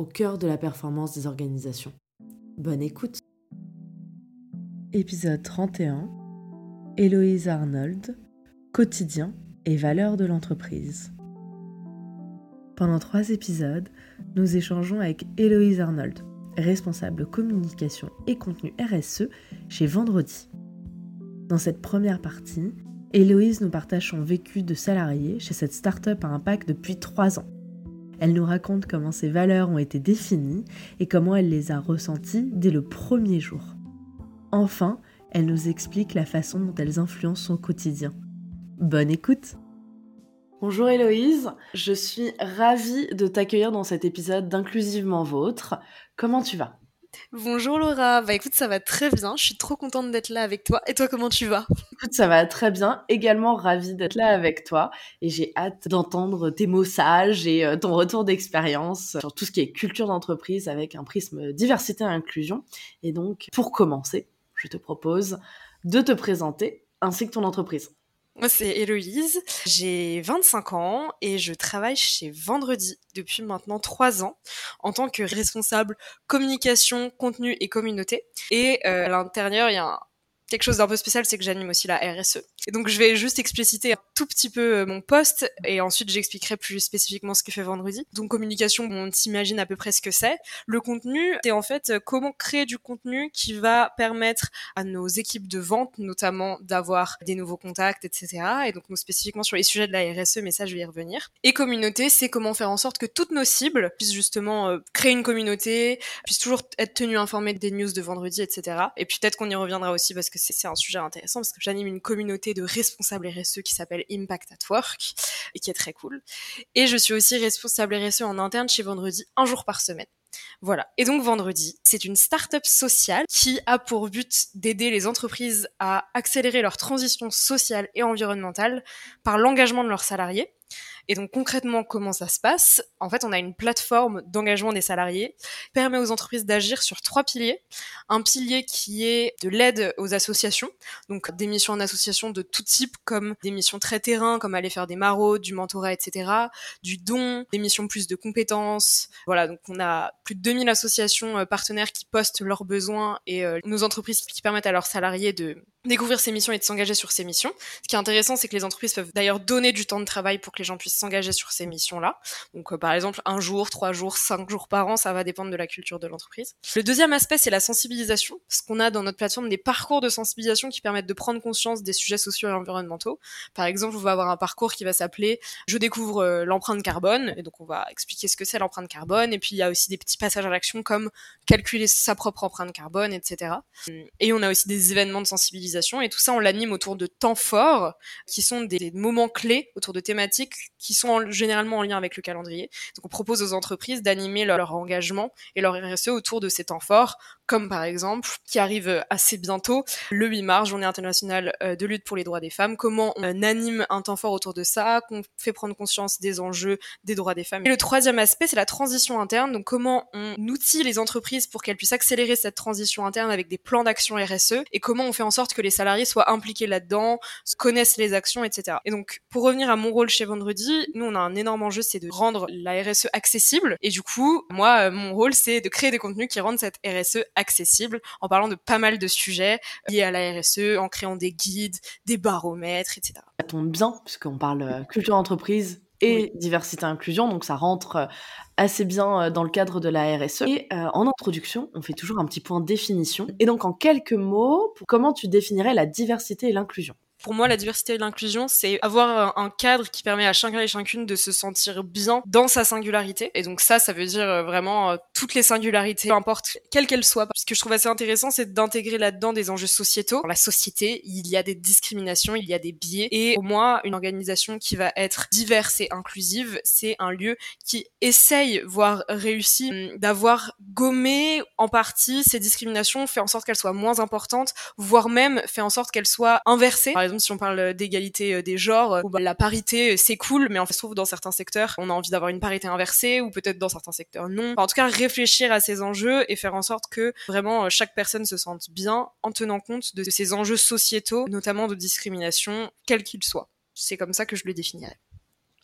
au cœur de la performance des organisations. Bonne écoute Épisode 31 Héloïse Arnold Quotidien et valeurs de l'entreprise. Pendant trois épisodes, nous échangeons avec Héloïse Arnold, responsable communication et contenu RSE chez Vendredi. Dans cette première partie, Héloïse nous partage son vécu de salarié chez cette start-up à impact depuis trois ans. Elle nous raconte comment ses valeurs ont été définies et comment elle les a ressenties dès le premier jour. Enfin, elle nous explique la façon dont elles influencent son quotidien. Bonne écoute Bonjour Héloïse, je suis ravie de t'accueillir dans cet épisode d'Inclusivement Vôtre. Comment tu vas? Bonjour Laura, bah écoute ça va très bien, je suis trop contente d'être là avec toi. Et toi comment tu vas? Ça va très bien, également ravie d'être là avec toi et j'ai hâte d'entendre tes mots sages et euh, ton retour d'expérience sur tout ce qui est culture d'entreprise avec un prisme diversité et inclusion. Et donc pour commencer, je te propose de te présenter ainsi que ton entreprise. Moi, c'est Héloïse. J'ai 25 ans et je travaille chez Vendredi depuis maintenant 3 ans en tant que responsable communication, contenu et communauté. Et euh, à l'intérieur, il y a un quelque chose d'un peu spécial, c'est que j'anime aussi la RSE. Et donc je vais juste expliciter un tout petit peu euh, mon poste et ensuite j'expliquerai plus spécifiquement ce que fait vendredi. Donc communication, on s'imagine à peu près ce que c'est. Le contenu, c'est en fait euh, comment créer du contenu qui va permettre à nos équipes de vente notamment d'avoir des nouveaux contacts, etc. Et donc nous spécifiquement sur les sujets de la RSE, mais ça je vais y revenir. Et communauté, c'est comment faire en sorte que toutes nos cibles puissent justement euh, créer une communauté, puissent toujours être tenues informées des news de vendredi, etc. Et puis peut-être qu'on y reviendra aussi parce que c'est un sujet intéressant parce que j'anime une communauté de responsables RSE qui s'appelle Impact at Work et qui est très cool. Et je suis aussi responsable RSE en interne chez Vendredi un jour par semaine. Voilà. Et donc Vendredi, c'est une start-up sociale qui a pour but d'aider les entreprises à accélérer leur transition sociale et environnementale par l'engagement de leurs salariés et donc concrètement, comment ça se passe? En fait, on a une plateforme d'engagement des salariés qui permet aux entreprises d'agir sur trois piliers. Un pilier qui est de l'aide aux associations, donc des missions en association de tout type, comme des missions très terrain, comme aller faire des maraudes, du mentorat, etc. Du don, des missions plus de compétences. Voilà, donc on a plus de 2000 associations euh, partenaires qui postent leurs besoins et euh, nos entreprises qui permettent à leurs salariés de découvrir ces missions et de s'engager sur ces missions. Ce qui est intéressant, c'est que les entreprises peuvent d'ailleurs donner du temps de travail pour que les gens puissent s'engager sur ces missions-là. Donc, euh, par exemple, un jour, trois jours, cinq jours par an, ça va dépendre de la culture de l'entreprise. Le deuxième aspect, c'est la sensibilisation, parce qu'on a dans notre plateforme des parcours de sensibilisation qui permettent de prendre conscience des sujets sociaux et environnementaux. Par exemple, on va avoir un parcours qui va s'appeler Je découvre euh, l'empreinte carbone, et donc on va expliquer ce que c'est l'empreinte carbone, et puis il y a aussi des petits passages à l'action comme calculer sa propre empreinte carbone, etc. Et on a aussi des événements de sensibilisation, et tout ça, on l'anime autour de temps forts, qui sont des moments clés autour de thématiques qui sont généralement en lien avec le calendrier. Donc on propose aux entreprises d'animer leur, engagement et leur RSE autour de ces temps forts, comme par exemple, qui arrive assez bientôt, le 8 mars, journée internationale euh, de lutte pour les droits des femmes, comment on anime un temps fort autour de ça, qu'on fait prendre conscience des enjeux des droits des femmes. Et le troisième aspect, c'est la transition interne, donc comment on outille les entreprises pour qu'elles puissent accélérer cette transition interne avec des plans d'action RSE, et comment on fait en sorte que les salariés soient impliqués là-dedans, connaissent les actions, etc. Et donc, pour revenir à mon rôle chez Vendredi, nous, on a un énorme enjeu, c'est de rendre la RSE accessible. Et du coup, moi, euh, mon rôle, c'est de créer des contenus qui rendent cette RSE accessible en parlant de pas mal de sujets liés à la RSE, en créant des guides, des baromètres, etc. Ça tombe bien, puisqu'on parle euh, culture d'entreprise et diversité inclusion, donc ça rentre euh, assez bien dans le cadre de la RSE. Et en introduction, on fait toujours un petit point de définition. Et donc en quelques mots, comment tu définirais la diversité et l'inclusion? Pour moi, la diversité et l'inclusion, c'est avoir un cadre qui permet à chacun et chacune de se sentir bien dans sa singularité. Et donc ça, ça veut dire euh, vraiment euh, toutes les singularités, peu importe quelle qu'elle soit. Ce que je trouve assez intéressant, c'est d'intégrer là-dedans des enjeux sociétaux. Dans la société, il y a des discriminations, il y a des biais. Et pour moi, une organisation qui va être diverse et inclusive, c'est un lieu qui essaye, voire réussit, hum, d'avoir gommé en partie ces discriminations, fait en sorte qu'elles soient moins importantes, voire même fait en sorte qu'elles soient inversées exemple, si on parle d'égalité euh, des genres, euh, bah, la parité, euh, c'est cool, mais en fait, se trouve dans certains secteurs, on a envie d'avoir une parité inversée, ou peut-être dans certains secteurs non. en tout cas, réfléchir à ces enjeux et faire en sorte que vraiment chaque personne se sente bien en tenant compte de ces enjeux sociétaux, notamment de discrimination, quels qu'ils soient. C'est comme ça que je le définirais.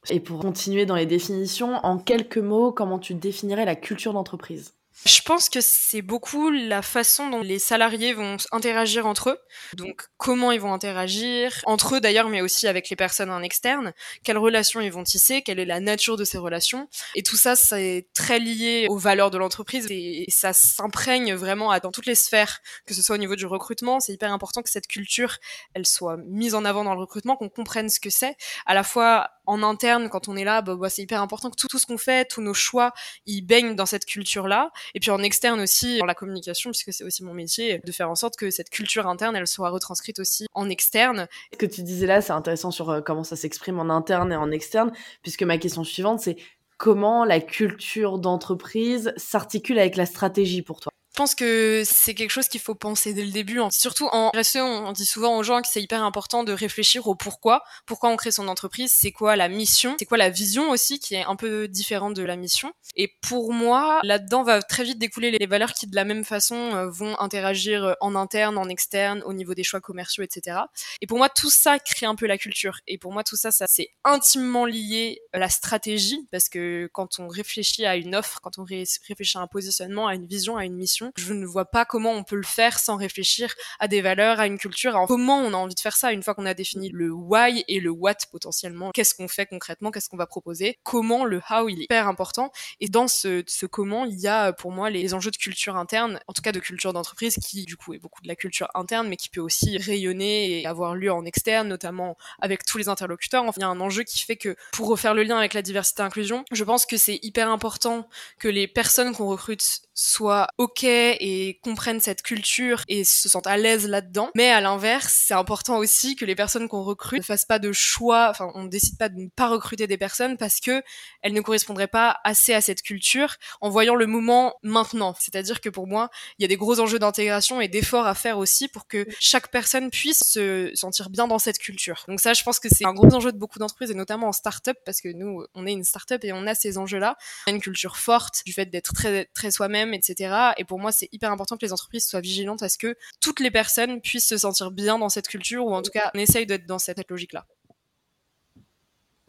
Et pour continuer dans les définitions, en quelques mots, comment tu définirais la culture d'entreprise? Je pense que c'est beaucoup la façon dont les salariés vont interagir entre eux. Donc, comment ils vont interagir entre eux d'ailleurs, mais aussi avec les personnes en externe. Quelles relations ils vont tisser, quelle est la nature de ces relations. Et tout ça, c'est très lié aux valeurs de l'entreprise et ça s'imprègne vraiment dans toutes les sphères, que ce soit au niveau du recrutement. C'est hyper important que cette culture, elle soit mise en avant dans le recrutement, qu'on comprenne ce que c'est. À la fois en interne, quand on est là, bah, bah, c'est hyper important que tout, ce qu'on fait, tous nos choix, ils baignent dans cette culture-là. Et puis en externe aussi, dans la communication, puisque c'est aussi mon métier, de faire en sorte que cette culture interne, elle soit retranscrite aussi en externe. Ce que tu disais là, c'est intéressant sur euh, comment ça s'exprime en interne et en externe, puisque ma question suivante, c'est comment la culture d'entreprise s'articule avec la stratégie pour toi? Je pense que c'est quelque chose qu'il faut penser dès le début. Surtout en RSE, on dit souvent aux gens que c'est hyper important de réfléchir au pourquoi. Pourquoi on crée son entreprise C'est quoi la mission C'est quoi la vision aussi qui est un peu différente de la mission Et pour moi, là-dedans va très vite découler les valeurs qui de la même façon euh, vont interagir en interne, en externe, au niveau des choix commerciaux, etc. Et pour moi, tout ça crée un peu la culture. Et pour moi, tout ça, ça c'est intimement lié à la stratégie parce que quand on réfléchit à une offre, quand on réfléchit à un positionnement, à une vision, à une mission, je ne vois pas comment on peut le faire sans réfléchir à des valeurs, à une culture, à comment on a envie de faire ça une fois qu'on a défini le why et le what potentiellement. Qu'est-ce qu'on fait concrètement? Qu'est-ce qu'on va proposer? Comment le how il est hyper important. Et dans ce, comment, il y a pour moi les enjeux de culture interne, en tout cas de culture d'entreprise, qui du coup est beaucoup de la culture interne, mais qui peut aussi rayonner et avoir lieu en externe, notamment avec tous les interlocuteurs. Enfin, il y a un enjeu qui fait que pour refaire le lien avec la diversité inclusion, je pense que c'est hyper important que les personnes qu'on recrute soient ok et comprennent cette culture et se sentent à l'aise là-dedans. Mais à l'inverse, c'est important aussi que les personnes qu'on recrute ne fassent pas de choix, enfin on décide pas de ne pas recruter des personnes parce que elles ne correspondraient pas assez à cette culture en voyant le moment maintenant. C'est-à-dire que pour moi, il y a des gros enjeux d'intégration et d'efforts à faire aussi pour que chaque personne puisse se sentir bien dans cette culture. Donc ça, je pense que c'est un gros enjeu de beaucoup d'entreprises et notamment en start-up parce que nous, on est une start-up et on a ces enjeux-là. Une culture forte du fait d'être très, très soi-même, etc. Et pour moi, c'est hyper important que les entreprises soient vigilantes à ce que toutes les personnes puissent se sentir bien dans cette culture ou en tout cas on essaye d'être dans cette logique-là.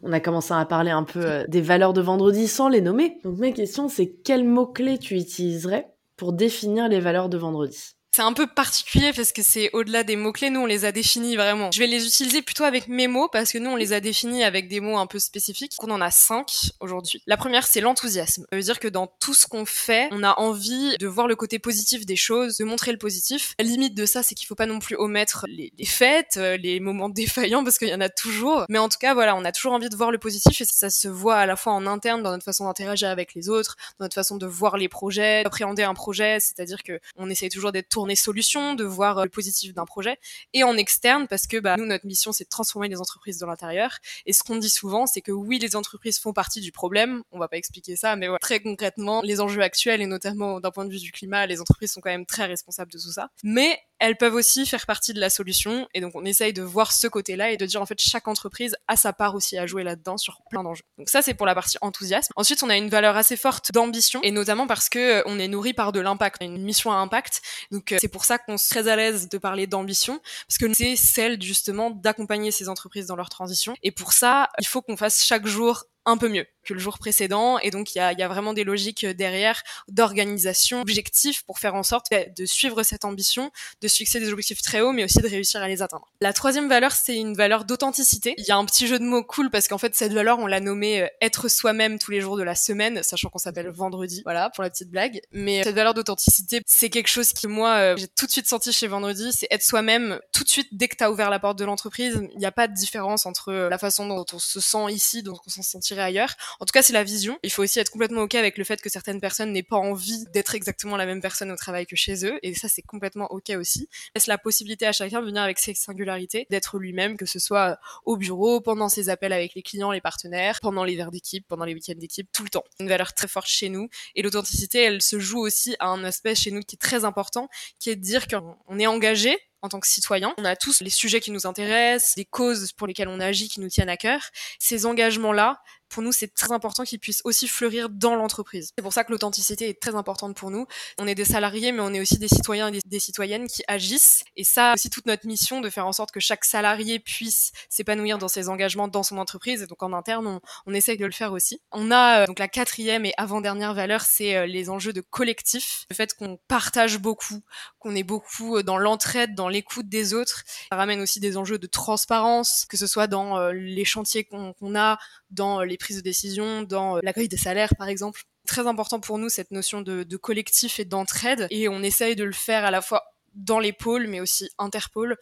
On a commencé à parler un peu euh, des valeurs de vendredi sans les nommer. Donc ma question c'est quels mots-clés tu utiliserais pour définir les valeurs de vendredi? C'est un peu particulier parce que c'est au-delà des mots-clés, nous on les a définis vraiment. Je vais les utiliser plutôt avec mes mots parce que nous on les a définis avec des mots un peu spécifiques. On en a cinq aujourd'hui. La première c'est l'enthousiasme. Ça veut dire que dans tout ce qu'on fait, on a envie de voir le côté positif des choses, de montrer le positif. La limite de ça c'est qu'il faut pas non plus omettre les, fêtes, euh, les moments défaillants parce qu'il y en a toujours. Mais en tout cas voilà, on a toujours envie de voir le positif et ça se voit à la fois en interne dans notre façon d'interagir avec les autres, dans notre façon de voir les projets, d'appréhender un projet, c'est-à-dire que on essaye toujours d'être tourné solutions, de voir euh, le positif d'un projet, et en externe parce que bah, nous notre mission c'est de transformer les entreprises dans l'intérieur. Et ce qu'on dit souvent, c'est que oui les entreprises font partie du problème. On va pas expliquer ça, mais très concrètement, les enjeux actuels et notamment d'un point de vue du climat, les entreprises sont quand même très responsables de tout ça. Mais elles peuvent aussi faire partie de la solution. Et donc, on essaye de voir ce côté-là et de dire, en fait, chaque entreprise a sa part aussi à jouer là-dedans sur plein d'enjeux. Donc ça, c'est pour la partie enthousiasme. Ensuite, on a une valeur assez forte d'ambition et notamment parce que euh, on est nourri par de l'impact. On a une mission à impact. Donc, euh, c'est pour ça qu'on se très à l'aise de parler d'ambition parce que c'est celle, justement, d'accompagner ces entreprises dans leur transition. Et pour ça, il faut qu'on fasse chaque jour un peu mieux que le jour précédent. Et donc, il y a, y a, vraiment des logiques derrière d'organisation, objectifs pour faire en sorte de suivre cette ambition, de fixer des objectifs très hauts, mais aussi de réussir à les atteindre. La troisième valeur, c'est une valeur d'authenticité. Il y a un petit jeu de mots cool parce qu'en fait, cette valeur, on l'a nommée euh, être soi-même tous les jours de la semaine, sachant qu'on s'appelle vendredi. Voilà, pour la petite blague. Mais cette valeur d'authenticité, c'est quelque chose qui, moi, euh, j'ai tout de suite senti chez Vendredi, c'est être soi-même tout de suite dès que tu as ouvert la porte de l'entreprise. Il n'y a pas de différence entre euh, la façon dont on se sent ici, dont on s'en sentirait ailleurs. En tout cas, c'est la vision. Il faut aussi être complètement OK avec le fait que certaines personnes n'aient pas envie d'être exactement la même personne au travail que chez eux. Et ça, c'est complètement OK aussi. Laisse la possibilité à chacun de venir avec ses singularités, d'être lui-même, que ce soit au bureau, pendant ses appels avec les clients, les partenaires, pendant les verres d'équipe, pendant les week-ends d'équipe, tout le temps. Une valeur très forte chez nous. Et l'authenticité, elle se joue aussi à un aspect chez nous qui est très important, qui est de dire qu'on est engagé en tant que citoyen. On a tous les sujets qui nous intéressent, les causes pour lesquelles on agit qui nous tiennent à cœur. Ces engagements-là, pour nous, c'est très important qu'ils puissent aussi fleurir dans l'entreprise. C'est pour ça que l'authenticité est très importante pour nous. On est des salariés, mais on est aussi des citoyens et des, citoyennes qui agissent. Et ça, c'est toute notre mission de faire en sorte que chaque salarié puisse s'épanouir dans ses engagements dans son entreprise. Et donc en interne, on, on essaye de le faire aussi. On a euh, donc la quatrième et avant-dernière valeur, c'est euh, les enjeux de collectif. Le fait qu'on partage beaucoup, qu'on est beaucoup euh, dans l'entraide, dans l'écoute des autres. Ça ramène aussi des enjeux de transparence, que ce soit dans les chantiers qu'on a, dans les prises de décision, dans euh, l'accueil des salaires par exemple. Très important pour nous cette notion de, de collectif et d'entraide et on essaye de le faire à la fois dans les pôles, mais aussi interpôles.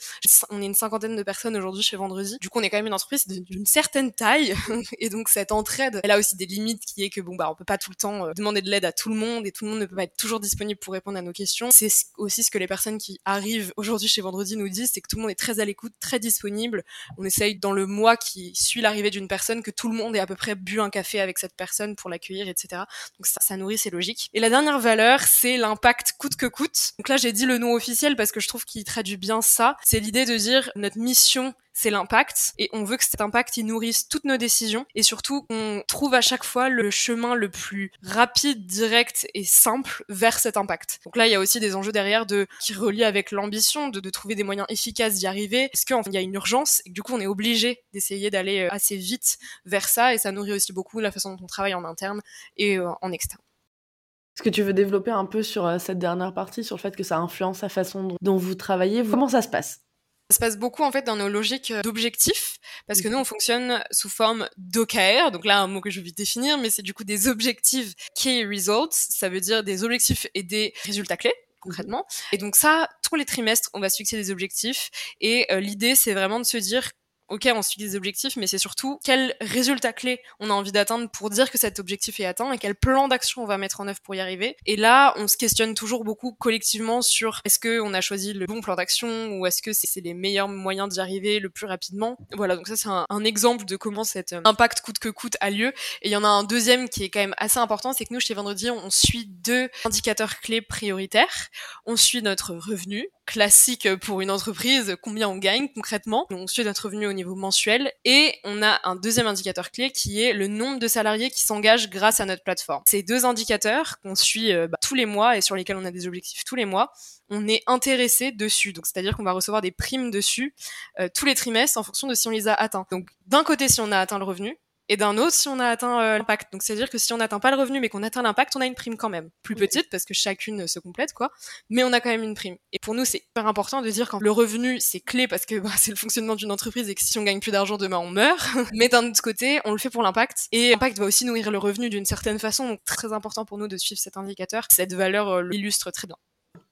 On est une cinquantaine de personnes aujourd'hui chez Vendredi. Du coup, on est quand même une entreprise d'une certaine taille. et donc, cette entraide, elle a aussi des limites qui est que, bon, bah, on peut pas tout le temps euh, demander de l'aide à tout le monde et tout le monde ne peut pas être toujours disponible pour répondre à nos questions. C'est aussi ce que les personnes qui arrivent aujourd'hui chez Vendredi nous disent, c'est que tout le monde est très à l'écoute, très disponible. On essaye dans le mois qui suit l'arrivée d'une personne que tout le monde ait à peu près bu un café avec cette personne pour l'accueillir, etc. Donc ça, ça nourrit, c'est logique. Et la dernière valeur, c'est l'impact coûte que coûte. Donc là, j'ai dit le nom officiel parce que je trouve qu'il traduit bien ça. C'est l'idée de dire notre mission c'est l'impact et on veut que cet impact il nourrisse toutes nos décisions et surtout on trouve à chaque fois le chemin le plus rapide, direct et simple vers cet impact. Donc là il y a aussi des enjeux derrière de qui relient avec l'ambition de, trouver des moyens efficaces d'y arriver. Est-ce qu'il y a une urgence et du coup on est obligé d'essayer d'aller euh, assez vite vers ça et ça nourrit aussi beaucoup la façon dont on travaille en interne et euh, en externe. Est-ce que tu veux développer un peu sur euh, cette dernière partie, sur le fait que ça influence la façon dont, vous travaillez? Comment ça se passe? Ça se passe beaucoup en fait dans nos logiques euh, d'objectifs parce que nous on fonctionne sous forme d'OKR. Donc là un mot que je vais définir mais c'est du coup des objectifs key results ça veut dire des objectifs et des résultats clés concrètement. Et donc ça tous les trimestres on va se fixer des objectifs. Et euh, l'idée c'est vraiment de se dire ok, on suit des objectifs, mais c'est surtout quel résultat clé on a envie d'atteindre pour dire que cet objectif est atteint et quel plan d'action on va mettre en œuvre pour y arriver. Et là, on se questionne toujours beaucoup collectivement sur est-ce que on a choisi le bon plan d'action ou est-ce que c'est les meilleurs moyens d'y arriver le plus rapidement. Voilà, donc ça c'est un, exemple de comment cet euh, impact coûte que coûte a lieu. Et il y en a un deuxième qui est quand même assez important, c'est que nous chez Vendredi, on suit deux indicateurs clés prioritaires. On suit notre revenu, classique pour une entreprise, combien on gagne concrètement. On suit notre revenu au niveau mensuel et on a un deuxième indicateur clé qui est le nombre de salariés qui s'engagent grâce à notre plateforme. Ces deux indicateurs qu'on suit euh, bah, tous les mois et sur lesquels on a des objectifs tous les mois, on est intéressé dessus. Donc c'est-à-dire qu'on va recevoir des primes dessus euh, tous les trimestres en fonction de si on les a atteints. Donc d'un côté si on a atteint le revenu, et d'un autre si on a atteint euh, l'impact. Donc c'est-à-dire que si on n'atteint pas le revenu mais qu'on atteint l'impact, on a une prime quand même. Plus petite parce que chacune se complète quoi, mais on a quand même une prime. Et pour nous c'est hyper important de dire quand le revenu c'est clé parce que bah, c'est le fonctionnement d'une entreprise et que si on gagne plus d'argent demain on meurt. mais d'un autre côté on le fait pour l'impact et l'impact va aussi nourrir le revenu d'une certaine façon. Donc très important pour nous de suivre cet indicateur. Cette valeur euh, l'illustre très bien.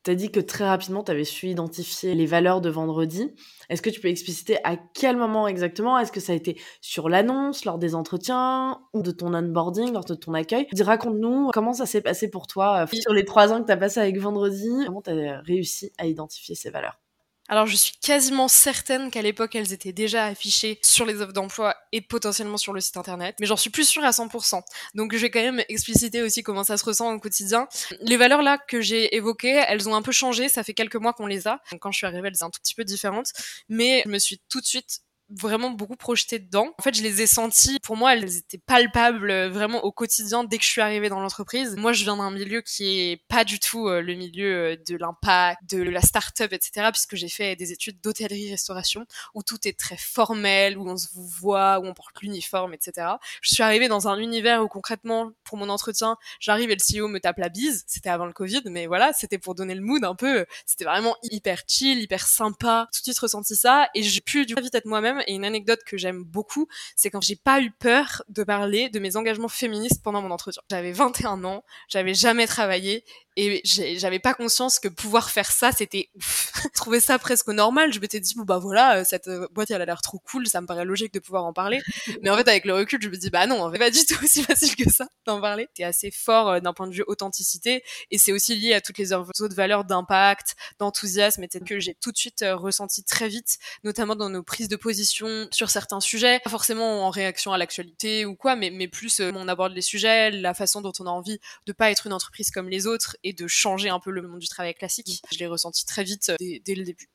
Tu as dit que très rapidement, tu avais su identifier les valeurs de vendredi. Est-ce que tu peux expliciter à quel moment exactement? Est-ce que ça a été sur l'annonce, lors des entretiens ou de ton onboarding, lors de ton accueil? Raconte-nous comment ça s'est passé pour toi euh, sur les trois ans que tu as passé avec vendredi? Comment tu as réussi à identifier ces valeurs? Alors je suis quasiment certaine qu'à l'époque elles étaient déjà affichées sur les offres d'emploi et potentiellement sur le site internet, mais j'en suis plus sûre à 100%. Donc je vais quand même expliciter aussi comment ça se ressent au quotidien. Les valeurs là que j'ai évoquées, elles ont un peu changé, ça fait quelques mois qu'on les a. Donc quand je suis arrivée, elles étaient un tout petit peu différentes, mais je me suis tout de suite vraiment beaucoup projeté dedans. En fait, je les ai sentis, pour moi, elles étaient palpables euh, vraiment au quotidien dès que je suis arrivée dans l'entreprise. Moi, je viens d'un milieu qui est pas du tout euh, le milieu euh, de l'impact, de la start-up, etc., puisque j'ai fait des études d'hôtellerie-restauration, où tout est très formel, où on se voit, où on porte l'uniforme, etc. Je suis arrivée dans un univers où concrètement, pour mon entretien, j'arrive et le CEO me tape la bise. C'était avant le Covid, mais voilà, c'était pour donner le mood un peu. C'était vraiment hyper chill, hyper sympa. Tout de suite ressenti ça, et j'ai pu du coup vite être moi-même et une anecdote que j'aime beaucoup, c'est quand j'ai pas eu peur de parler de mes engagements féministes pendant mon entretien. J'avais 21 ans, j'avais jamais travaillé et j'avais pas conscience que pouvoir faire ça, c'était ouf. je trouvais ça presque normal. Je m'étais dit, bon, bah voilà, euh, cette euh, boîte, elle a l'air trop cool, ça me paraît logique de pouvoir en parler. Mais en fait, avec le recul, je me dis, bah non, en fait, pas du tout aussi facile que ça d'en parler. C'est assez fort euh, d'un point de vue authenticité et c'est aussi lié à toutes les autres valeurs d'impact, d'enthousiasme, etc. que j'ai tout de suite ressenti très vite, notamment dans nos prises de position sur certains sujets, pas forcément en réaction à l'actualité ou quoi, mais, mais plus on aborde les sujets, la façon dont on a envie de pas être une entreprise comme les autres et de changer un peu le monde du travail classique. Je l'ai ressenti très vite euh, dès, le début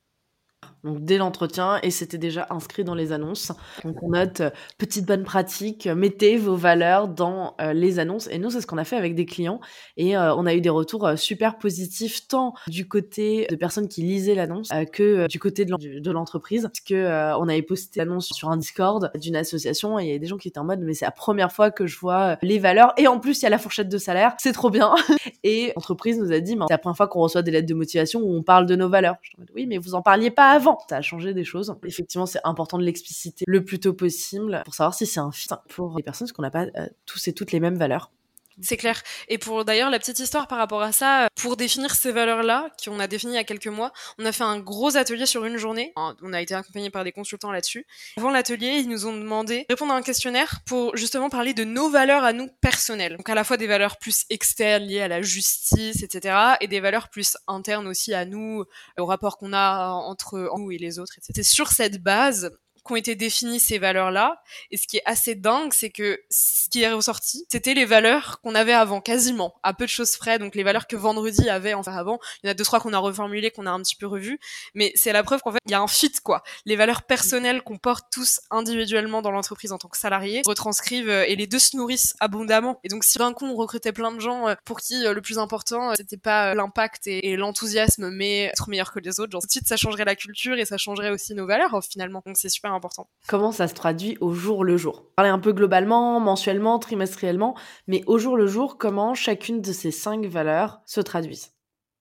donc dès l'entretien, et c'était déjà inscrit dans les annonces. Donc on note euh, petite bonne pratique, mettez vos valeurs dans euh, les annonces. Et nous, c'est ce qu'on a fait avec des clients, et euh, on a eu des retours super positifs tant du côté de personnes qui lisaient l'annonce que du côté de l'entreprise, parce que on avait posté l'annonce sur un Discord d'une association, et il y avait des gens qui étaient en mode mais c'est la première fois que je vois les valeurs, et en plus il y a la fourchette de salaire, c'est trop bien. et l'entreprise nous a dit c'est la première fois qu'on reçoit des lettres de motivation où on parle de nos valeurs. Oui, mais vous en parliez pas avant. Ça a changé des choses. Effectivement, c'est important de l'expliciter le plus tôt possible pour savoir si c'est un fit pour les personnes, parce qu'on n'a pas euh, tous et toutes les mêmes valeurs. C'est clair. Et pour d'ailleurs la petite histoire par rapport à ça, pour définir ces valeurs-là, qu'on a définies il y a quelques mois, on a fait un gros atelier sur une journée. On a été accompagné par des consultants là-dessus. Avant l'atelier, ils nous ont demandé de répondre à un questionnaire pour justement parler de nos valeurs à nous personnelles. Donc à la fois des valeurs plus externes liées à la justice, etc. et des valeurs plus internes aussi à nous, au rapport qu'on a entre nous et les autres. C'était sur cette base qu'ont été définies ces valeurs-là. Et ce qui est assez dingue, c'est que ce qui est ressorti, c'était les valeurs qu'on avait avant, quasiment, à peu de choses près. Donc les valeurs que Vendredi avait enfin avant. Il y en a deux trois qu'on a reformulées, qu'on a un petit peu revues. Mais c'est la preuve qu'en fait, il y a un fit, quoi. Les valeurs personnelles qu'on porte tous individuellement dans l'entreprise en tant que salarié retranscrivent euh, et les deux se nourrissent abondamment. Et donc si d'un coup on recrutait plein de gens euh, pour qui euh, le plus important c'était pas l'impact et, l'enthousiasme, mais être meilleur que les autres, genre tout de suite ça changerait la culture et ça changerait aussi nos valeurs finalement. Donc c'est super. Comment ça se traduit au jour le jour? Parler un peu globalement, mensuellement, trimestriellement, mais au jour le jour, comment chacune de ces cinq valeurs se traduisent?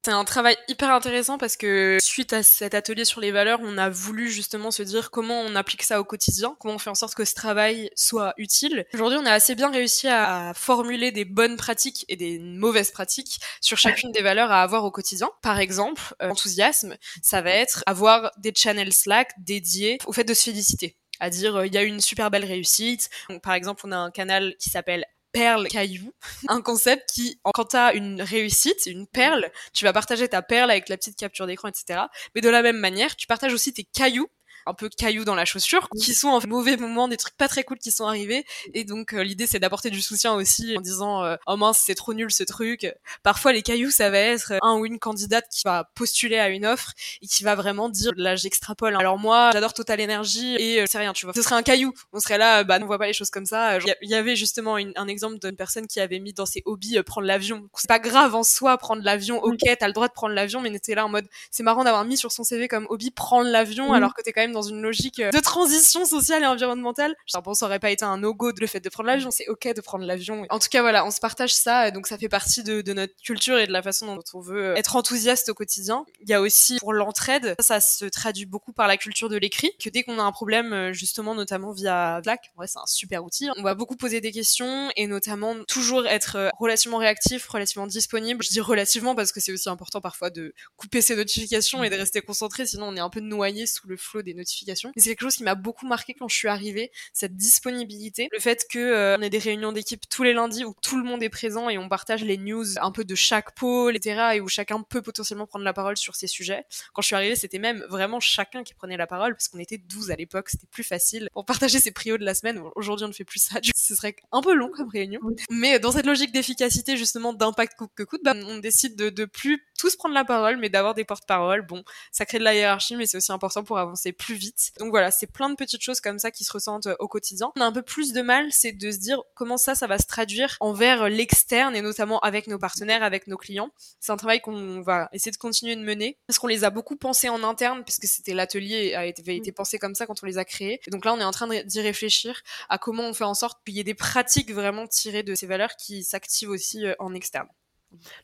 C'est un travail hyper intéressant parce que suite à cet atelier sur les valeurs, on a voulu justement se dire comment on applique ça au quotidien, comment on fait en sorte que ce travail soit utile. Aujourd'hui, on a assez bien réussi à formuler des bonnes pratiques et des mauvaises pratiques sur chacune des valeurs à avoir au quotidien. Par exemple, euh, enthousiasme, ça va être avoir des channels Slack dédiés au fait de se féliciter à dire euh, il y a une super belle réussite. Par exemple, on a un canal qui s'appelle perle caillou, un concept qui, quand tu as une réussite, une perle, tu vas partager ta perle avec la petite capture d'écran, etc. Mais de la même manière, tu partages aussi tes cailloux un peu cailloux dans la chaussure, qui sont en mauvais moment, des trucs pas très cool qui sont arrivés. Et donc euh, l'idée c'est d'apporter du soutien aussi en disant euh, oh mince c'est trop nul ce truc. Parfois les cailloux ça va être un ou une candidate qui va postuler à une offre et qui va vraiment dire là j'extrapole. Alors moi j'adore Total Energy et euh, c'est rien tu vois. Ce serait un caillou. On serait là bah on voit pas les choses comme ça. Il y, avait justement un exemple d'une personne qui avait mis dans ses hobbies prendre l'avion. C'est pas grave en soi prendre l'avion. Ok t'as le droit de prendre l'avion mais était là en mode c'est marrant d'avoir mis sur son CV comme hobby prendre l'avion alors que t'es quand même dans une logique euh, de transition sociale et environnementale. Je bon, ça aurait pas été un no-go de le fait de prendre l'avion, c'est ok de prendre l'avion. En tout cas, voilà, on se partage ça, donc ça fait partie de, notre culture et de la façon dont on veut euh, être enthousiaste au quotidien. Il y a aussi pour l'entraide, ça, se traduit beaucoup par la culture de l'écrit, que dès qu'on a un problème, euh, justement, notamment via Slack, ouais, c'est un super outil. On va beaucoup poser des questions et notamment toujours être relativement réactif, relativement disponible. Je dis relativement parce que c'est aussi important parfois de couper ses notifications et de rester concentré, sinon on est un peu noyé sous le flot des notifications c'est quelque chose qui m'a beaucoup marqué quand je suis arrivée, cette disponibilité, le fait que euh, on ait des réunions d'équipe tous les lundis où tout le monde est présent et on partage les news un peu de chaque pôle, etc. et où chacun peut potentiellement prendre la parole sur ces sujets. Quand je suis arrivée, c'était même vraiment chacun qui prenait la parole parce qu'on était 12 à l'époque, c'était plus facile pour partager ses prios de la semaine. Aujourd'hui, on ne fait plus ça. Ce serait un peu long comme réunion. Mais dans cette logique d'efficacité, justement, d'impact coûte que coûte, bah, on décide de, de plus tous prendre la parole, mais d'avoir des porte-paroles. Bon, ça crée de la hiérarchie, mais c'est aussi important pour avancer plus vite. Donc voilà, c'est plein de petites choses comme ça qui se ressentent euh, au quotidien. On a un peu plus de mal, c'est de se dire comment ça, ça va se traduire envers l'externe et notamment avec nos partenaires, avec nos clients. C'est un travail qu'on va essayer de continuer de mener parce qu'on les a beaucoup pensés en interne parce que c'était l'atelier a été, avait été pensé comme ça quand on les a créés. Et donc là, on est en train d'y réfléchir à comment on fait en sorte qu'il y ait des pratiques vraiment tirées de ces valeurs qui s'activent aussi euh, en externe.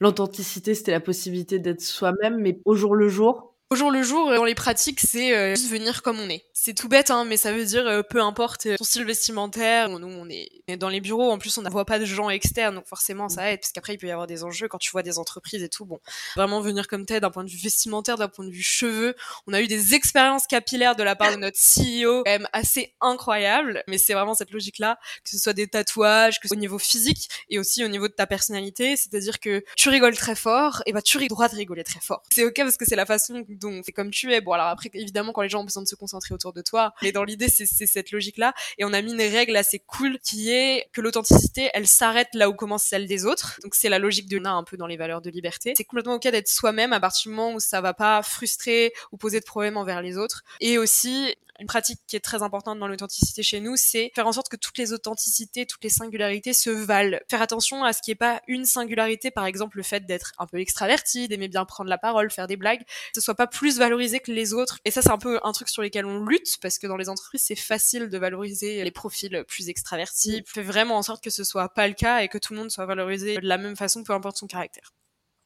L'authenticité, c'était la possibilité d'être soi-même, mais au jour le jour, au jour le jour, dans les pratiques, c'est euh, juste venir comme on est. C'est tout bête, hein, mais ça veut dire euh, peu importe ton style vestimentaire. Nous, on est, dans les bureaux. En plus, on ne voit pas de gens externes, donc forcément, ça aide. Parce qu'après, il peut y avoir des enjeux quand tu vois des entreprises et tout. Bon, vraiment venir comme t'es, d'un point de vue vestimentaire, d'un point de vue cheveux. On a eu des expériences capillaires de la part de notre CEO, quand même assez incroyables. Mais c'est vraiment cette logique-là, que ce soit des tatouages, que ce soit au niveau physique et aussi au niveau de ta personnalité. C'est-à-dire que tu rigoles très fort, et bah tu as le droit de rigoler très fort. C'est ok parce que c'est la façon donc c'est comme tu es. Bon, alors après, évidemment, quand les gens ont besoin de se concentrer autour de toi, mais dans l'idée, c'est cette logique-là. Et on a mis une règle assez cool qui est que l'authenticité, elle s'arrête là où commence celle des autres. Donc c'est la logique de un peu dans les valeurs de liberté. C'est complètement ok d'être soi-même à partir du moment où ça va pas frustrer ou poser de problèmes envers les autres. Et aussi, une pratique qui est très importante dans l'authenticité chez nous, c'est faire en sorte que toutes les authenticités, toutes les singularités se valent. Faire attention à ce qui n'est pas une singularité, par exemple le fait d'être un peu extraverti, d'aimer bien prendre la parole, faire des blagues, que ce soit pas plus valorisé que les autres. Et ça, c'est un peu un truc sur lequel on lutte, parce que dans les entreprises, c'est facile de valoriser les profils plus extravertis. Fait vraiment en sorte que ce soit pas le cas et que tout le monde soit valorisé de la même façon, peu importe son caractère.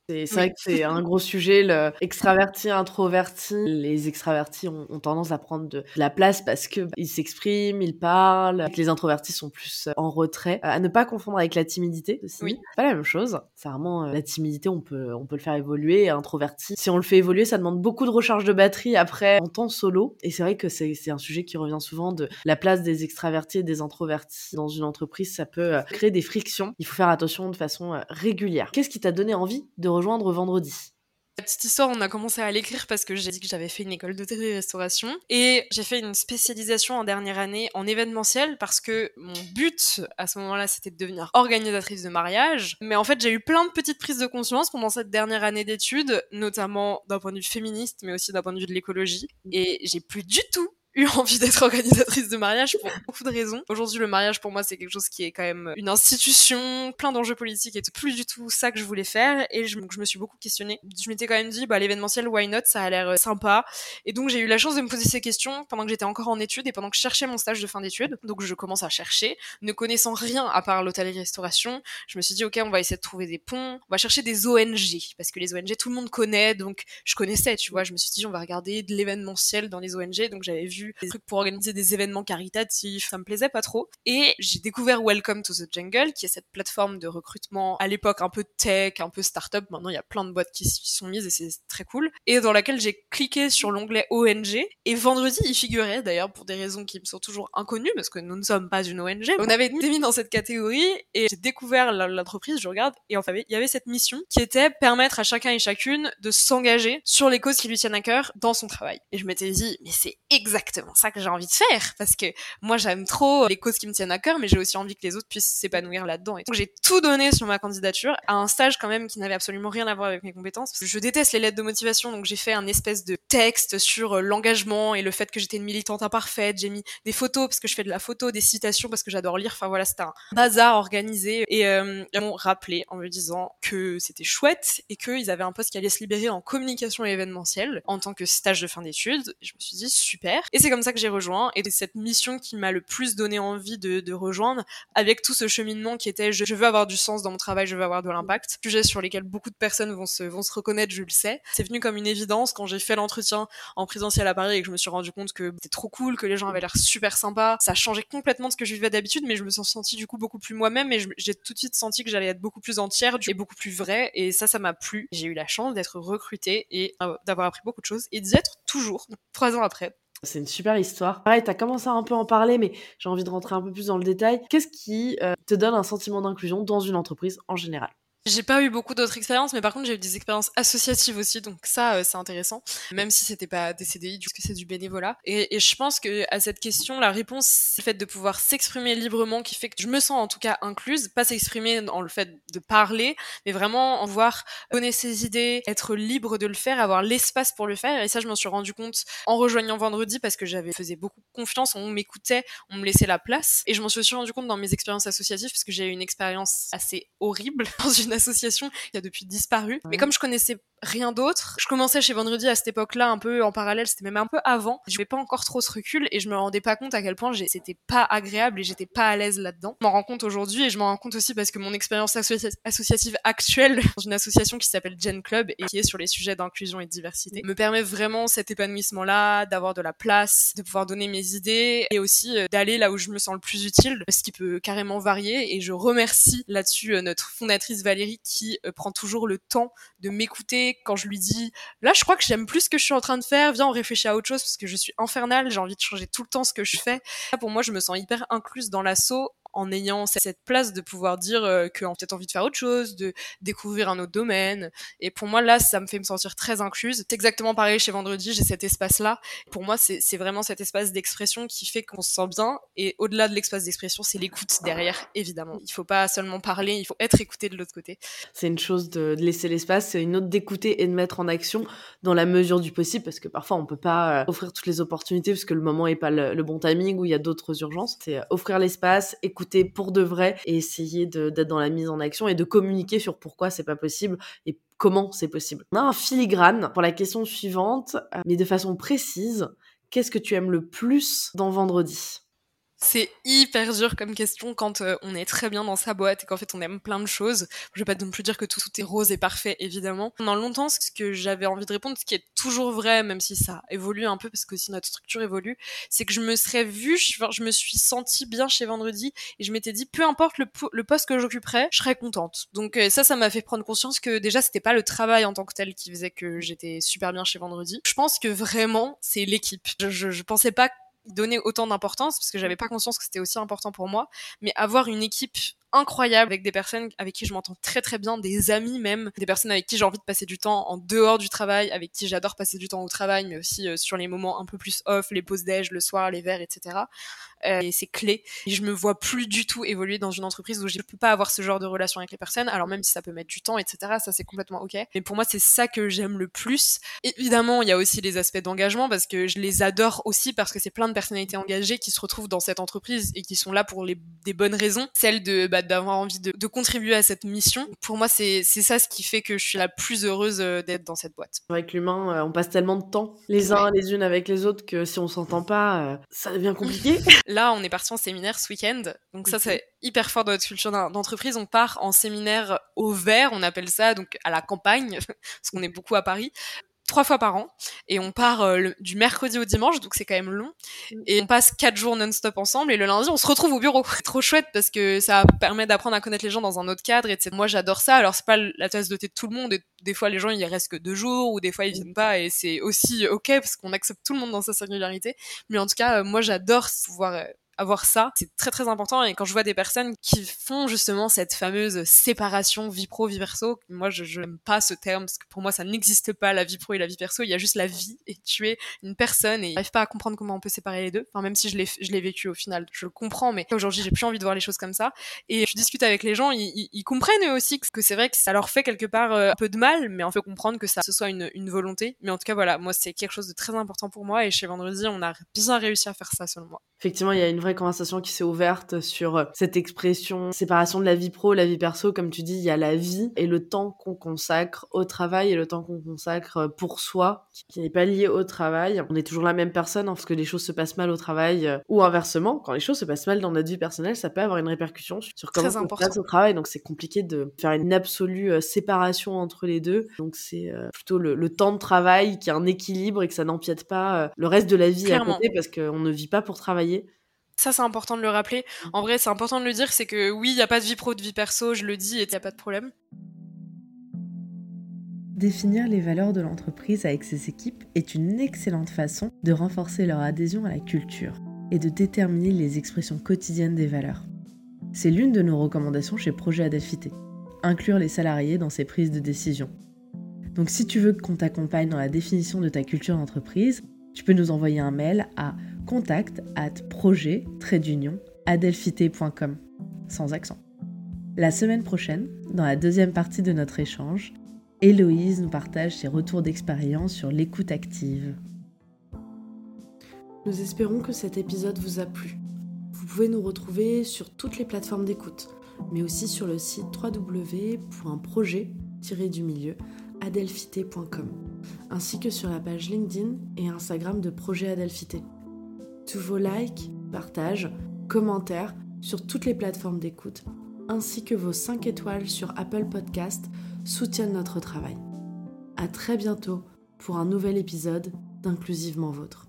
C'est vrai que c'est un gros sujet, le extraverti, introverti. Les extravertis ont, tendance à prendre de, la place parce que bah, ils s'expriment, ils parlent. Les introvertis sont plus euh, en retrait. À ne pas confondre avec la timidité aussi. Oui. Pas la même chose. C'est vraiment euh, la timidité, on peut on peut le faire évoluer. Introverti, si on le fait évoluer, ça demande beaucoup de recharge de batterie après en temps solo. Et c'est vrai que c'est un sujet qui revient souvent de la place des extravertis et des introvertis dans une entreprise. Ça peut euh, créer des frictions. Il faut faire attention de façon régulière. Qu'est-ce qui t'a donné envie de vendredi. La petite histoire, on a commencé à l'écrire parce que j'ai dit que j'avais fait une école d'hôtellerie-restauration et j'ai fait une spécialisation en dernière année en événementiel parce que mon but à ce moment-là, c'était de devenir organisatrice de mariage. Mais en fait, j'ai eu plein de petites prises de conscience pendant cette dernière année d'études, notamment d'un point de vue féministe, mais aussi d'un point de vue de l'écologie. Et j'ai plus du tout eu envie d'être organisatrice de mariage pour beaucoup de raisons. Aujourd'hui, le mariage pour moi, c'est quelque chose qui est quand même une institution, plein d'enjeux politiques et plus du tout ça que je voulais faire. Et je, je me suis beaucoup questionnée. Je m'étais quand même dit, bah, l'événementiel, why not? Ça a l'air euh, sympa. Et donc, j'ai eu la chance de me poser ces questions pendant que j'étais encore en études et pendant que je cherchais mon stage de fin d'études. Donc, je commence à chercher, ne connaissant rien à part l'hôtellerie-restauration. Je me suis dit, OK, on va essayer de trouver des ponts. On va chercher des ONG. Parce que les ONG, tout le monde connaît. Donc, je connaissais, tu vois. Je me suis dit, on va regarder de l'événementiel dans les ONG. Donc, j'avais vu des trucs pour organiser des événements caritatifs, ça me plaisait pas trop. Et j'ai découvert Welcome to the Jungle, qui est cette plateforme de recrutement à l'époque un peu tech, un peu start-up. Maintenant, il y a plein de boîtes qui s'y sont mises et c'est très cool. Et dans laquelle j'ai cliqué sur l'onglet ONG. Et vendredi, il figurait d'ailleurs pour des raisons qui me sont toujours inconnues parce que nous ne sommes pas une ONG. On avait été mis dans cette catégorie et j'ai découvert l'entreprise, je regarde, et en fait, il y avait cette mission qui était permettre à chacun et chacune de s'engager sur les causes qui lui tiennent à cœur dans son travail. Et je m'étais dit, mais c'est exactement ça que j'ai envie de faire parce que moi j'aime trop les causes qui me tiennent à cœur, mais j'ai aussi envie que les autres puissent s'épanouir là-dedans. Et donc j'ai tout donné sur ma candidature à un stage quand même qui n'avait absolument rien à voir avec mes compétences. Je déteste les lettres de motivation, donc j'ai fait un espèce de texte sur euh, l'engagement et le fait que j'étais une militante imparfaite. J'ai mis des photos parce que je fais de la photo, des citations parce que j'adore lire. Enfin voilà, c'était un bazar organisé et euh, ils m'ont rappelé en me disant que c'était chouette et qu'ils avaient un poste qui allait se libérer en communication événementielle en tant que stage de fin d'études. Je me suis dit super. C'est comme ça que j'ai rejoint. Et c'est cette mission qui m'a le plus donné envie de, de, rejoindre, avec tout ce cheminement qui était je, veux avoir du sens dans mon travail, je veux avoir de l'impact. Sujet sur lesquels beaucoup de personnes vont se, vont se reconnaître, je le sais. C'est venu comme une évidence quand j'ai fait l'entretien en présentiel à Paris et que je me suis rendu compte que c'était trop cool, que les gens avaient l'air super sympas. Ça changeait complètement de ce que je vivais d'habitude, mais je me suis sentie du coup beaucoup plus moi-même et j'ai tout de suite senti que j'allais être beaucoup plus entière et beaucoup plus vraie. Et ça, ça m'a plu. J'ai eu la chance d'être recrutée et euh, d'avoir appris beaucoup de choses et d'y être toujours, trois ans après. C'est une super histoire. Pareil, tu as commencé à un peu en parler, mais j'ai envie de rentrer un peu plus dans le détail. Qu'est-ce qui euh, te donne un sentiment d'inclusion dans une entreprise en général? J'ai pas eu beaucoup d'autres expériences, mais par contre j'ai eu des expériences associatives aussi, donc ça euh, c'est intéressant, même si c'était pas des CDI, puisque c'est du bénévolat. Et, et, je pense que à cette question, la réponse c'est le fait de pouvoir s'exprimer librement qui fait que je me sens en tout cas incluse, pas s'exprimer dans le fait de parler, mais vraiment en voir donner ses idées, être libre de le faire, avoir l'espace pour le faire. Et ça je m'en suis rendu compte en rejoignant vendredi parce que j'avais faisais beaucoup confiance, on m'écoutait, on me laissait la place. Et je m'en suis rendu compte dans mes expériences associatives parce que j'ai eu une expérience assez horrible association qui a depuis disparu. Mais comme je connaissais rien d'autre. Je commençais chez Vendredi à cette époque-là, un peu en parallèle, c'était même un peu avant. Je n'avais pas encore trop ce recul et je me rendais pas compte à quel point c'était pas agréable et j'étais pas à l'aise là-dedans. Je m'en rends compte aujourd'hui et je m'en rends compte aussi parce que mon expérience associative actuelle dans une association qui s'appelle Gen Club et qui est sur les sujets d'inclusion et de diversité me permet vraiment cet épanouissement-là, d'avoir de la place, de pouvoir donner mes idées et aussi euh, d'aller là où je me sens le plus utile, ce qui peut carrément varier et je remercie là-dessus euh, notre fondatrice Valérie qui euh, prend toujours le temps de m'écouter quand je lui dis là je crois que j'aime plus ce que je suis en train de faire viens on réfléchit à autre chose parce que je suis infernale j'ai envie de changer tout le temps ce que je fais. Pour moi je me sens hyper incluse dans l'assaut en ayant cette place de pouvoir dire euh, qu'on a peut-être envie de faire autre chose, de découvrir un autre domaine. Et pour moi, là, ça me fait me sentir très incluse. C'est exactement pareil chez Vendredi, j'ai cet espace-là. Pour moi, c'est vraiment cet espace d'expression qui fait qu'on se sent bien. Et au-delà de l'espace d'expression, c'est l'écoute derrière, évidemment. Il faut pas seulement parler, il faut être écouté de l'autre côté. C'est une chose de laisser l'espace, c'est une autre d'écouter et de mettre en action dans la mesure du possible, parce que parfois, on peut pas euh, offrir toutes les opportunités, parce que le moment est pas le, bon timing, ou il y a d'autres urgences. C'est euh, offrir l'espace, écouter pour de vrai et essayer d'être dans la mise en action et de communiquer sur pourquoi c'est pas possible et comment c'est possible. On a un filigrane pour la question suivante, euh, mais de façon précise. Qu'est-ce que tu aimes le plus dans Vendredi? C'est hyper dur comme question quand euh, on est très bien dans sa boîte et qu'en fait on aime plein de choses. Je vais pas non plus dire que tout, est rose et parfait, évidemment. Pendant longtemps, ce que j'avais envie de répondre, ce qui est toujours vrai, même si ça évolue un peu parce que aussi notre structure évolue, c'est que je me serais vue, je, me suis sentie bien chez Vendredi et je m'étais dit, peu importe le, le poste que j'occuperais, je serais contente. Donc euh, ça, ça m'a fait prendre conscience que déjà c'était pas le travail en tant que tel qui faisait que j'étais super bien chez Vendredi. Je pense que vraiment c'est l'équipe. Je, je, je pensais pas donner autant d'importance parce que j'avais pas conscience que c'était aussi important pour moi mais avoir une équipe incroyable avec des personnes avec qui je m'entends très très bien, des amis même, des personnes avec qui j'ai envie de passer du temps en dehors du travail, avec qui j'adore passer du temps au travail, mais aussi euh, sur les moments un peu plus off, les pauses déj, le soir, les verres, etc. Euh, et c'est clé. Et je me vois plus du tout évoluer dans une entreprise où je peux pas avoir ce genre de relation avec les personnes, alors même si ça peut mettre du temps, etc. Ça c'est complètement ok. Mais pour moi c'est ça que j'aime le plus. Évidemment il y a aussi les aspects d'engagement parce que je les adore aussi parce que c'est plein de personnalités engagées qui se retrouvent dans cette entreprise et qui sont là pour les, des bonnes raisons, celle de bah, d'avoir envie de, contribuer à cette mission. Pour moi, c'est ça ce qui fait que je suis la plus heureuse euh, d'être dans cette boîte. Avec l'humain, euh, on passe tellement de temps les uns les unes avec les autres que si on s'entend pas, euh, ça devient compliqué. Là, on est parti en séminaire ce week-end. Donc ça, c'est hyper fort dans notre culture d'entreprise. On part en séminaire au vert, on appelle ça, donc à la campagne, parce qu'on est beaucoup à Paris trois fois par an et on part euh, du mercredi au dimanche donc c'est quand même long. Mm. et on passe quatre jours non-stop ensemble et le lundi on se retrouve au bureau. Trop chouette parce que ça permet d'apprendre à connaître les gens dans un autre cadre et moi j'adore ça. Alors c'est pas la tasse de thé de tout le monde et des fois les gens ils restent que deux jours ou des fois ils viennent pas et c'est aussi ok parce qu'on accepte tout le monde dans sa singularité. Mais en tout cas euh, moi j'adore pouvoir euh, avoir ça, c'est très très important. Et quand je vois des personnes qui font justement cette fameuse séparation vie pro vie perso, moi je n'aime pas ce terme parce que pour moi ça n'existe pas la vie pro et la vie perso. Il y a juste la vie et tu es une personne et j'arrive pas à comprendre comment on peut séparer les deux. Enfin même si je l'ai je l'ai vécu au final, je le comprends, mais aujourd'hui j'ai plus envie de voir les choses comme ça. Et je discute avec les gens, ils, ils, comprennent eux aussi que c'est vrai que ça leur fait quelque part euh, un peu de mal, mais on fait comprendre que ça ce soit une, une volonté. Mais en tout cas voilà, moi c'est quelque chose de très important pour moi et chez Vendredi on a bien réussi à faire ça selon moi. Effectivement, il y a une vraie conversation qui s'est ouverte sur euh, cette expression séparation de la vie pro, la vie perso. Comme tu dis, il y a la vie et le temps qu'on consacre au travail et le temps qu'on consacre euh, pour soi, qui n'est pas lié au travail. On est toujours la même personne hein, parce que les choses se passent mal au travail euh, ou inversement. Quand les choses se passent mal dans notre vie personnelle, ça peut avoir une répercussion sur comment on passe au travail. Donc c'est compliqué de faire une absolue séparation entre les deux. Donc c'est plutôt le, temps de travail qui a un équilibre et que ça n'empiète pas le reste de la vie à côté parce qu'on ne vit pas pour travailler ça, c'est important de le rappeler. En vrai, c'est important de le dire, c'est que oui, il n'y a pas de vie pro, de vie perso, je le dis, et il n'y a pas de problème. Définir les valeurs de l'entreprise avec ses équipes est une excellente façon de renforcer leur adhésion à la culture et de déterminer les expressions quotidiennes des valeurs. C'est l'une de nos recommandations chez Projet Adafité. inclure les salariés dans ses prises de décision. Donc si tu veux qu'on t'accompagne dans la définition de ta culture d'entreprise, tu peux nous envoyer un mail à contact at projet adelphité.com sans accent. La semaine prochaine, dans la deuxième partie de notre échange, Héloïse nous partage ses retours d'expérience sur l'écoute active. Nous espérons que cet épisode vous a plu. Vous pouvez nous retrouver sur toutes les plateformes d'écoute, mais aussi sur le site www.projet-du-milieu ainsi que sur la page LinkedIn et Instagram de Projet Adelphité. Tous vos likes, partages, commentaires sur toutes les plateformes d'écoute, ainsi que vos 5 étoiles sur Apple Podcast soutiennent notre travail. À très bientôt pour un nouvel épisode d'Inclusivement Vôtre.